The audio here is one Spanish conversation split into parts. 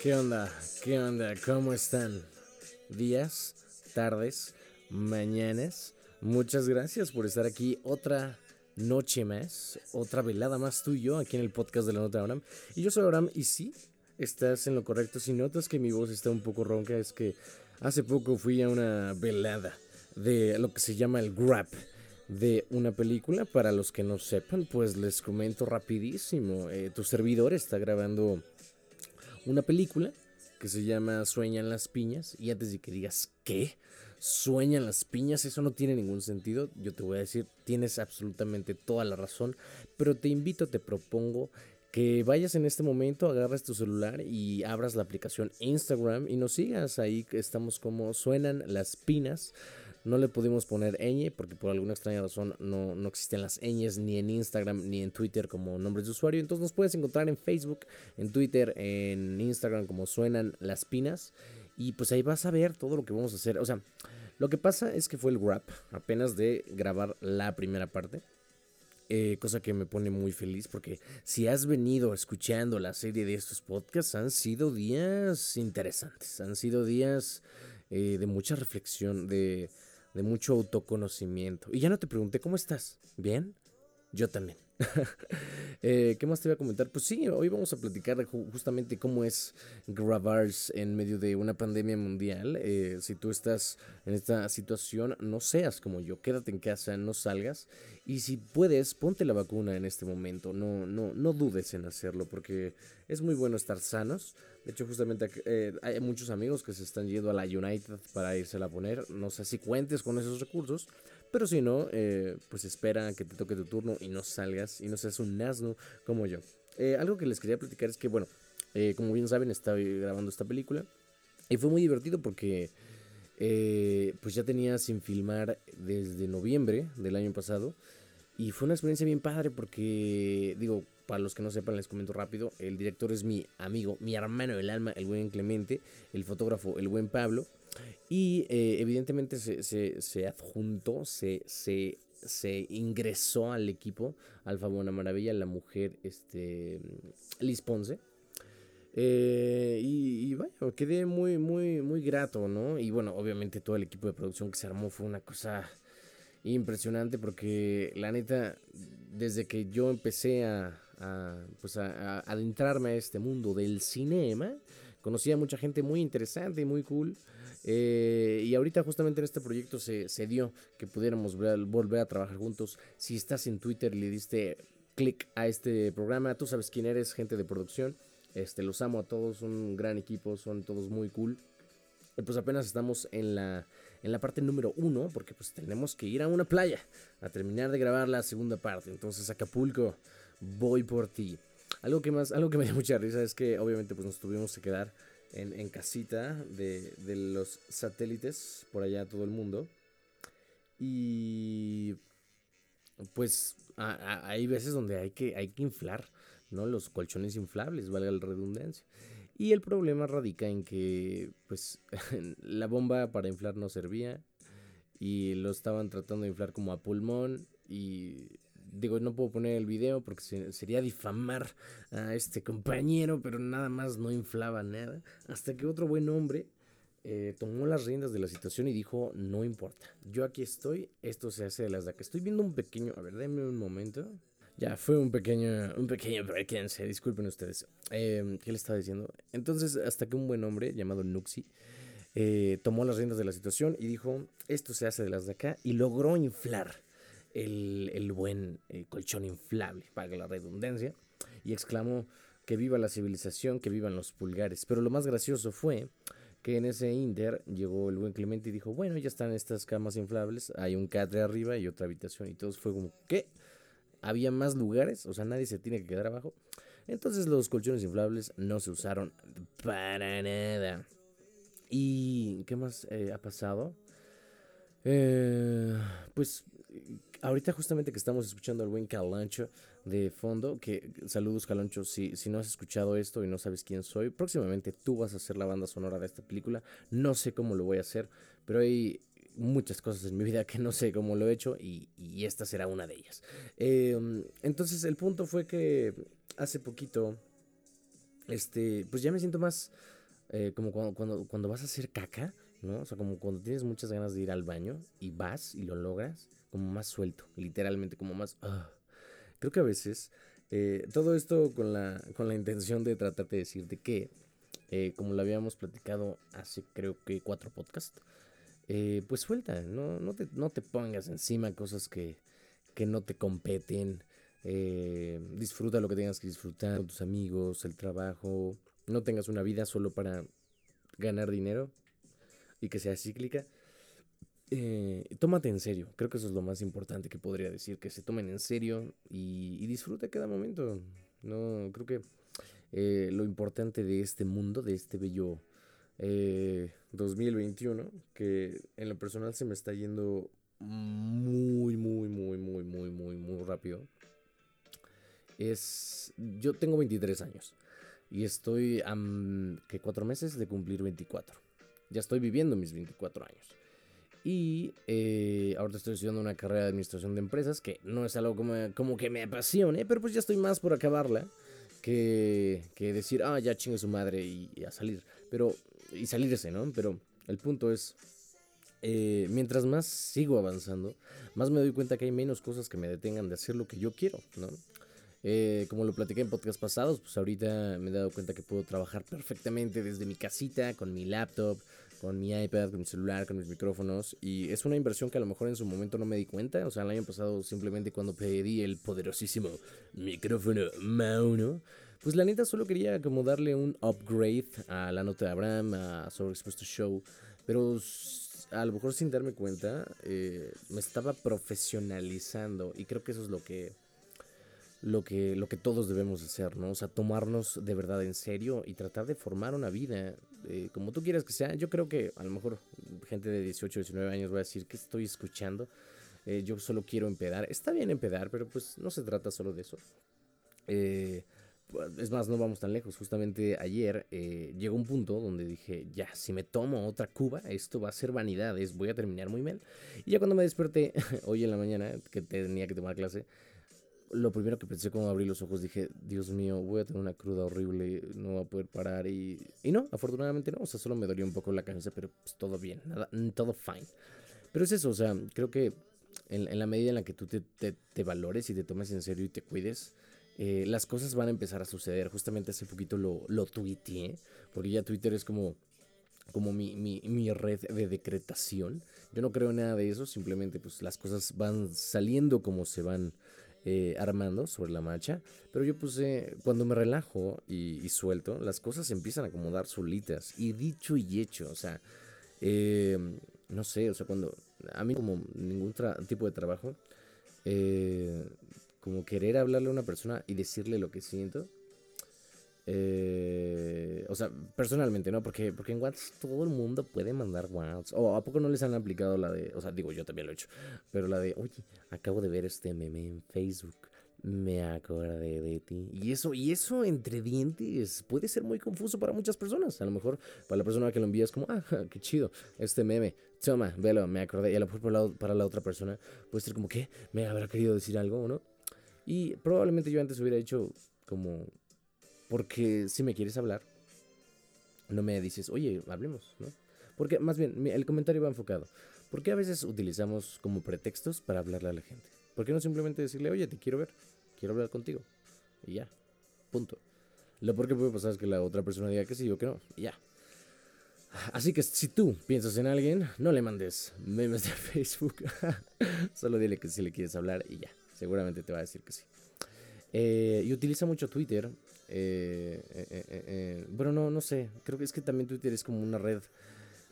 ¿Qué onda? ¿Qué onda? ¿Cómo están? Días, tardes, mañanas. Muchas gracias por estar aquí otra noche más, otra velada más tú y yo aquí en el podcast de la nota de Abraham. Y yo soy Abraham y sí, estás en lo correcto. Si notas que mi voz está un poco ronca es que hace poco fui a una velada de lo que se llama el Grab de una película. Para los que no sepan, pues les comento rapidísimo. Eh, tu servidor está grabando una película que se llama Sueñan las piñas. Y antes de que digas, ¿qué? Sueñan las piñas, eso no tiene ningún sentido. Yo te voy a decir, tienes absolutamente toda la razón. Pero te invito, te propongo que vayas en este momento, agarras tu celular y abras la aplicación Instagram y nos sigas. Ahí estamos como Suenan las pinas. No le pudimos poner ñ porque por alguna extraña razón no, no existen las ñes ni en Instagram ni en Twitter como nombres de usuario. Entonces nos puedes encontrar en Facebook, en Twitter, en Instagram como suenan las pinas. Y pues ahí vas a ver todo lo que vamos a hacer. O sea, lo que pasa es que fue el wrap apenas de grabar la primera parte. Eh, cosa que me pone muy feliz porque si has venido escuchando la serie de estos podcasts han sido días interesantes, han sido días eh, de mucha reflexión, de, de mucho autoconocimiento. Y ya no te pregunté, ¿cómo estás? ¿Bien? Yo también. Eh, ¿Qué más te voy a comentar? Pues sí, hoy vamos a platicar justamente cómo es grabar en medio de una pandemia mundial. Eh, si tú estás en esta situación, no seas como yo, quédate en casa, no salgas. Y si puedes, ponte la vacuna en este momento. No, no, no dudes en hacerlo porque es muy bueno estar sanos. De hecho, justamente eh, hay muchos amigos que se están yendo a la United para irse a poner. No sé si cuentes con esos recursos. Pero si no, eh, pues espera que te toque tu turno y no salgas y no seas un asno como yo. Eh, algo que les quería platicar es que, bueno, eh, como bien saben, estaba grabando esta película y fue muy divertido porque pues ya tenía sin filmar desde noviembre del año pasado y fue una experiencia bien padre porque, digo, para los que no sepan, les comento rápido, el director es mi amigo, mi hermano del alma, el buen Clemente, el fotógrafo, el buen Pablo. Y eh, evidentemente se, se, se adjuntó, se, se, se, ingresó al equipo Alfa Buena Maravilla, la mujer este, Liz Ponce. Eh, y, y, bueno, quedé muy, muy, muy grato, ¿no? Y bueno, obviamente todo el equipo de producción que se armó fue una cosa impresionante porque la neta, desde que yo empecé a, a pues a, adentrarme a este mundo del cinema, conocí a mucha gente muy interesante y muy cool. Eh, y ahorita justamente en este proyecto se, se dio que pudiéramos volver a trabajar juntos. Si estás en Twitter y le diste clic a este programa, tú sabes quién eres, gente de producción. Este, los amo a todos, un gran equipo, son todos muy cool. Pues apenas estamos en la, en la parte número uno, porque pues tenemos que ir a una playa a terminar de grabar la segunda parte. Entonces Acapulco, voy por ti. Algo que más, algo que me dio mucha risa es que obviamente pues nos tuvimos que quedar en, casita de, los satélites por allá todo el mundo. Y pues hay veces donde hay que, hay que inflar, ¿no? Los colchones inflables, valga la redundancia. Y el problema radica en que, pues, la bomba para inflar no servía y lo estaban tratando de inflar como a pulmón y digo, no puedo poner el video porque sería difamar a este compañero, pero nada más no inflaba nada. Hasta que otro buen hombre eh, tomó las riendas de la situación y dijo, no importa, yo aquí estoy, esto se hace de las de acá. Estoy viendo un pequeño, a ver, denme un momento. Ya, fue un pequeño, un pequeño se disculpen ustedes. Eh, ¿Qué le estaba diciendo? Entonces, hasta que un buen hombre llamado Nuxi eh, tomó las riendas de la situación y dijo, esto se hace de las de acá, y logró inflar el, buen eh, colchón inflable, para la redundancia, y exclamó que viva la civilización, que vivan los pulgares. Pero lo más gracioso fue que en ese inter llegó el buen Clemente y dijo, bueno, ya están estas camas inflables, hay un catre arriba y otra habitación, y todos fue como, ¿qué? Había más lugares, o sea, nadie se tiene que quedar abajo. Entonces los colchones inflables no se usaron para nada. ¿Y qué más eh, ha pasado? Eh, pues ahorita justamente que estamos escuchando al buen Calancho de fondo, que saludos Calancho, si, si no has escuchado esto y no sabes quién soy, próximamente tú vas a hacer la banda sonora de esta película, no sé cómo lo voy a hacer, pero hay muchas cosas en mi vida que no sé cómo lo he hecho y, esta será una de ellas. Em, entonces el punto fue que hace poquito este, pues ya me siento más eh, como cuando, cuando, cuando vas a hacer caca, ¿no? O sea, como cuando tienes muchas ganas de ir al baño y vas y lo logras, como más suelto, literalmente, como más... ah. Creo que a veces eh, todo esto con la, con la intención de tratarte de decirte que, eh, como lo habíamos platicado hace creo que cuatro podcasts, eh, pues suelta, no, no, te, no te pongas encima cosas que, que no te competen. disfruta lo que tengas que disfrutar con tus amigos, el trabajo. No tengas una vida solo para ganar dinero y que sea cíclica. Eh, tómate en serio, creo que eso es lo más importante que podría decir, que se tomen en serio y, y disfruta cada momento. No, creo que eh, lo importante de este mundo, de este bello 2021, eh, que en lo personal se me está yendo muy, muy, muy, muy, muy, muy, muy rápido. Es, yo tengo 23 años y estoy a que cuatro meses de cumplir 24. Ya estoy viviendo mis 24 años. Y eh, ahorita estoy estudiando una carrera de administración de empresas, que no es algo como, que me apasione, pero pues ya estoy más por acabarla que, que decir, ah, ya chingue su madre y, a salir. Pero, y salirse, ¿no? Pero el punto es, eh, mientras más sigo avanzando, más me doy cuenta que hay menos cosas que me detengan de hacer lo que yo quiero, ¿no? Eh, como lo platiqué en podcast pasados, pues ahorita me he dado cuenta que puedo trabajar perfectamente desde mi casita, con mi laptop, con mi iPad, con mi celular, con mis micrófonos. Y es una inversión que a lo mejor en su momento no me di cuenta. O sea, el año pasado simplemente cuando pedí el poderosísimo micrófono Mauno, pues la neta solo quería como darle un upgrade a la nota de Abraham, a Sobreexpuesto Show. Pero a lo mejor sin darme cuenta, eh, me estaba profesionalizando. Y creo que eso es lo que lo que, lo que todos debemos hacer, ¿no? O sea, tomarnos de verdad en serio y tratar de formar una vida eh, como tú quieras que sea. Yo creo que a lo mejor gente de 18, 19 años va a decir que estoy escuchando. Eh, yo solo quiero empedar. Está bien empedar, pero pues no se trata solo de eso. Eh, es más, no vamos tan lejos. Justamente ayer llegó un punto donde dije, ya, si me tomo otra cuba, esto va a ser vanidades, voy a terminar muy mal. Y ya cuando me desperté hoy en la mañana, que tenía que tomar clase, lo primero que pensé cuando abrí los ojos dije, Dios mío, voy a tener una cruda horrible, no voy a poder parar y, y no, afortunadamente no, o sea, solo me dolió un poco la cabeza, pero pues todo bien, nada, todo fine. Pero es eso, o sea, creo que en, en la medida en la que tú te, te, valores y te tomes en serio y te cuides, eh, las cosas van a empezar a suceder. Justamente hace poquito lo, lo tuiteé, porque ya Twitter es como, como mi, mi, mi red de decretación. Yo no creo en nada de eso, simplemente pues las cosas van saliendo como se van eh, armando sobre la marcha. Pero yo puse, cuando me relajo y, suelto, las cosas empiezan a acomodar solitas. Y dicho y hecho, o sea, em, no sé, o sea, cuando a mí como ningún tipo de trabajo, eh, como querer hablarle a una persona y decirle lo que siento, eh, o sea, personalmente, ¿no? Porque, porque en WhatsApp todo el mundo puede mandar WhatsApp. O a poco no les han aplicado la de, o sea, digo, yo también lo he hecho, pero la de, oye, acabo de ver este meme en Facebook. Me acordé de ti. Y eso, y eso entre dientes puede ser muy confuso para muchas personas. A lo mejor para la persona que lo envía es como, ah, qué chido, este meme. Toma, velo, me acordé. Y a lo mejor para la, para la otra persona puede ser como, ¿qué? ¿Me habrá querido decir algo no? Y probablemente yo antes hubiera hecho como porque si me quieres hablar, no me dices, oye, hablemos, ¿no? Porque más bien, el comentario va enfocado. ¿Por qué a veces utilizamos como pretextos para hablarle a la gente? ¿Por qué no simplemente decirle, oye, te quiero ver, quiero hablar contigo? Y ya, punto. Lo peor que puede pasar es que la otra persona diga que sí o que no, y ya. Así que si tú piensas en alguien, no le mandes memes de Facebook. Solo dile que si le quieres hablar y ya. Seguramente te va a decir que sí. Eh, y utiliza mucho Twitter eh, eh, eh, bueno, no, no sé. Creo que es que también Twitter es como una red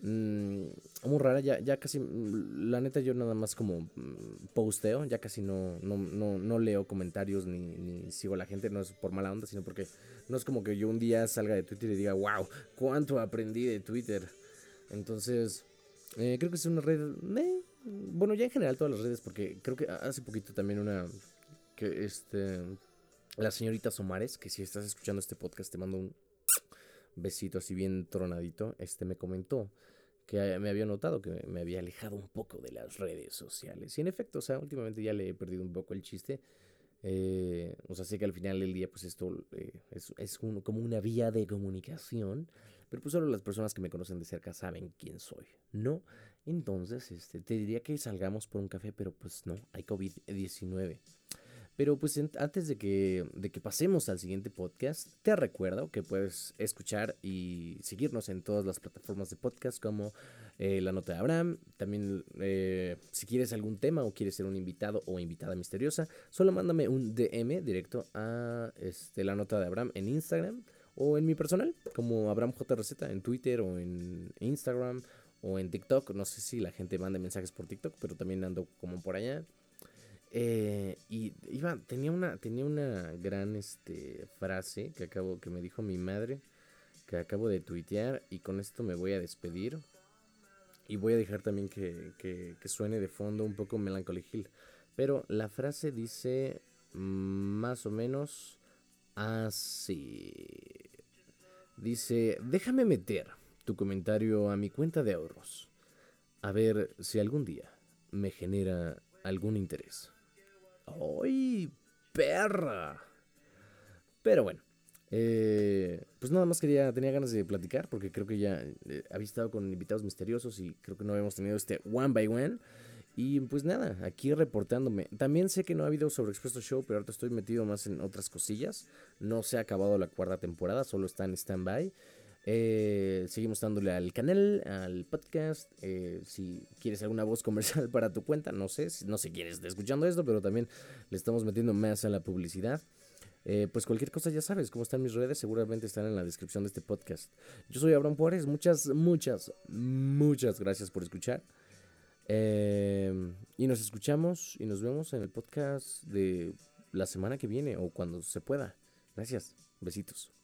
mm, muy rara. Ya, ya casi, mm, la neta, yo nada más como mm, posteo. Ya casi no, no, no, no leo comentarios ni, ni, sigo a la gente. No es por mala onda, sino porque no es como que yo un día salga de Twitter y diga, wow, cuánto aprendí de Twitter. Entonces, creo que es una red. bueno, ya en general todas las redes, porque creo que hace poquito también una. Que este la señorita Somares, que si estás escuchando este podcast te mando un besito así bien tronadito, este me comentó que me había notado que me había alejado un poco de las redes sociales. Y en efecto, o sea, últimamente ya le he perdido un poco el chiste. Eh, o sea, sé que al final del día, pues esto eh, es, es como una vía de comunicación, pero pues solo las personas que me conocen de cerca saben quién soy, ¿no? Entonces, este, te diría que salgamos por un café, pero pues no, hay COVID-19. Pero pues antes de que, de que pasemos al siguiente podcast, te recuerdo que puedes escuchar y seguirnos en todas las plataformas de podcast como eh, La Nota de Abraham. También eh, si quieres algún tema o quieres ser un invitado o invitada misteriosa, solo mándame un DM directo a este, La Nota de Abraham en Instagram o en mi personal como Abraham JRZ en Twitter o en Instagram o en TikTok. No sé si la gente manda mensajes por TikTok, pero también ando como por allá. Eh, y iba, tenía una, tenía una gran este, frase que acabo, que me dijo mi madre, que acabo de tuitear, y con esto me voy a despedir. Y voy a dejar también que, que, que suene de fondo un poco Melancholy. Pero la frase dice más o menos así. Dice, déjame meter tu comentario a mi cuenta de ahorros. A ver si algún día me genera algún interés. ¡Ay, perra! Pero bueno, eh, pues nada más quería, tenía ganas de platicar porque creo que ya eh, había estado con invitados misteriosos y creo que no habíamos tenido este one by one. Y pues nada, aquí reportándome. También sé que no ha habido sobre Expresso Show, pero ahorita estoy metido más en otras cosillas. No se ha acabado la cuarta temporada, solo está en stand-by. Eh, seguimos dándole al canal, al podcast. Eh, si quieres alguna voz comercial para tu cuenta, no sé, no sé quién está escuchando esto, pero también le estamos metiendo más a la publicidad. Eh, pues cualquier cosa ya sabes cómo están mis redes, seguramente están en la descripción de este podcast. Yo soy Abraham Juárez, muchas, muchas, muchas gracias por escuchar. y nos escuchamos y nos vemos en el podcast de la semana que viene o cuando se pueda. Gracias, besitos.